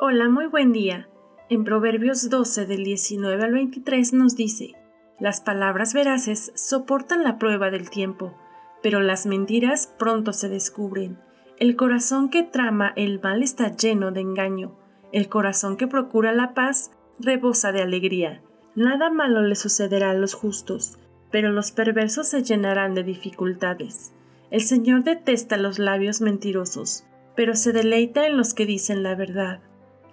Hola, muy buen día. En Proverbios 12 del 19 al 23 nos dice, Las palabras veraces soportan la prueba del tiempo, pero las mentiras pronto se descubren. El corazón que trama el mal está lleno de engaño, el corazón que procura la paz rebosa de alegría. Nada malo le sucederá a los justos, pero los perversos se llenarán de dificultades. El Señor detesta los labios mentirosos, pero se deleita en los que dicen la verdad.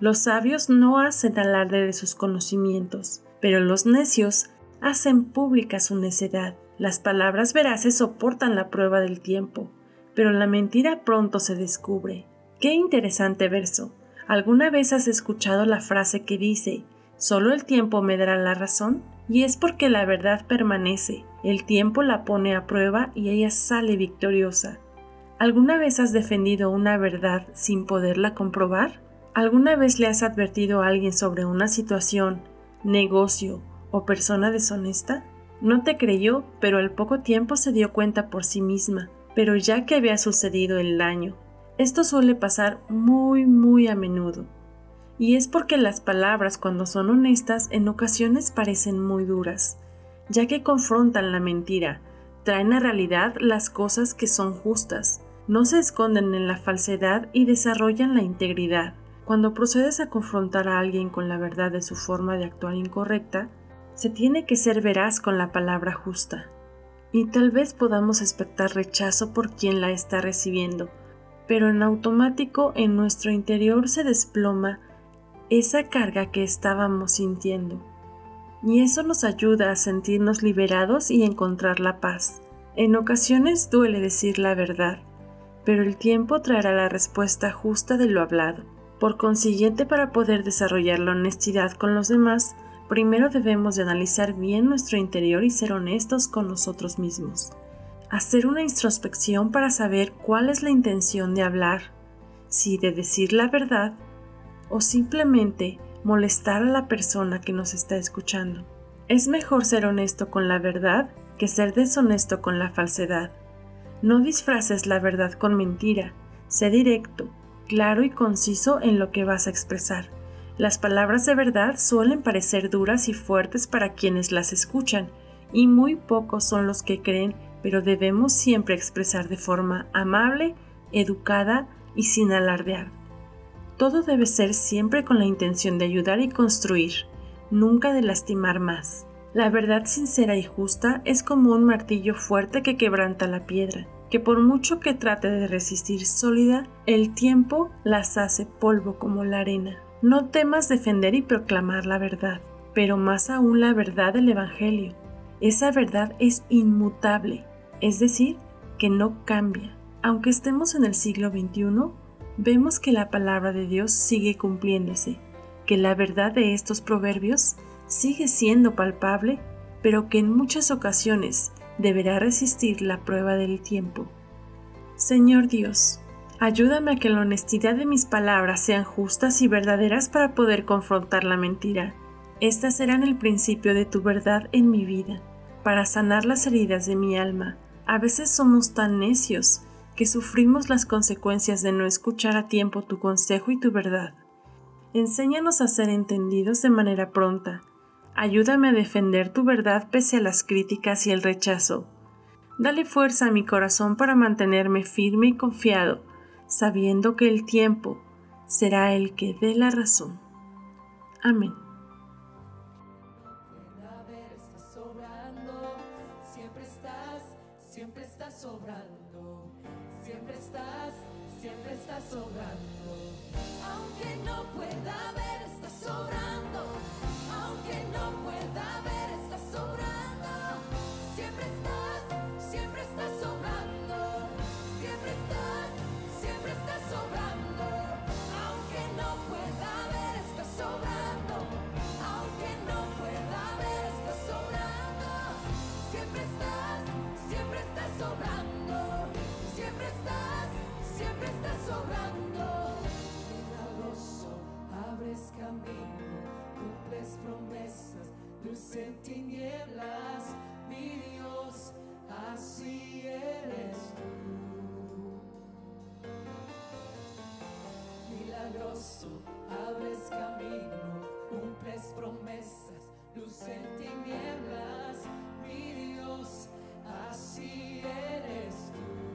Los sabios no hacen alarde de sus conocimientos, pero los necios hacen pública su necedad. Las palabras veraces soportan la prueba del tiempo, pero la mentira pronto se descubre. Qué interesante verso. ¿Alguna vez has escuchado la frase que dice, solo el tiempo me dará la razón? Y es porque la verdad permanece, el tiempo la pone a prueba y ella sale victoriosa. ¿Alguna vez has defendido una verdad sin poderla comprobar? ¿Alguna vez le has advertido a alguien sobre una situación, negocio o persona deshonesta? No te creyó, pero al poco tiempo se dio cuenta por sí misma, pero ya que había sucedido el daño. Esto suele pasar muy, muy a menudo. Y es porque las palabras cuando son honestas en ocasiones parecen muy duras, ya que confrontan la mentira, traen a realidad las cosas que son justas, no se esconden en la falsedad y desarrollan la integridad. Cuando procedes a confrontar a alguien con la verdad de su forma de actuar incorrecta, se tiene que ser veraz con la palabra justa. Y tal vez podamos expectar rechazo por quien la está recibiendo, pero en automático en nuestro interior se desploma esa carga que estábamos sintiendo. Y eso nos ayuda a sentirnos liberados y encontrar la paz. En ocasiones duele decir la verdad, pero el tiempo traerá la respuesta justa de lo hablado. Por consiguiente, para poder desarrollar la honestidad con los demás, primero debemos de analizar bien nuestro interior y ser honestos con nosotros mismos. Hacer una introspección para saber cuál es la intención de hablar, si de decir la verdad o simplemente molestar a la persona que nos está escuchando. Es mejor ser honesto con la verdad que ser deshonesto con la falsedad. No disfraces la verdad con mentira, sé directo, claro y conciso en lo que vas a expresar. Las palabras de verdad suelen parecer duras y fuertes para quienes las escuchan, y muy pocos son los que creen, pero debemos siempre expresar de forma amable, educada y sin alardear. Todo debe ser siempre con la intención de ayudar y construir, nunca de lastimar más. La verdad sincera y justa es como un martillo fuerte que quebranta la piedra que por mucho que trate de resistir sólida, el tiempo las hace polvo como la arena. No temas defender y proclamar la verdad, pero más aún la verdad del Evangelio. Esa verdad es inmutable, es decir, que no cambia. Aunque estemos en el siglo XXI, vemos que la palabra de Dios sigue cumpliéndose, que la verdad de estos proverbios sigue siendo palpable, pero que en muchas ocasiones deberá resistir la prueba del tiempo. Señor Dios, ayúdame a que la honestidad de mis palabras sean justas y verdaderas para poder confrontar la mentira. Estas serán el principio de tu verdad en mi vida, para sanar las heridas de mi alma. A veces somos tan necios que sufrimos las consecuencias de no escuchar a tiempo tu consejo y tu verdad. Enséñanos a ser entendidos de manera pronta, Ayúdame a defender tu verdad pese a las críticas y el rechazo. Dale fuerza a mi corazón para mantenerme firme y confiado, sabiendo que el tiempo será el que dé la razón. Amén. Siempre estás. promesas, luz en tinieblas, mi Dios, así eres tú.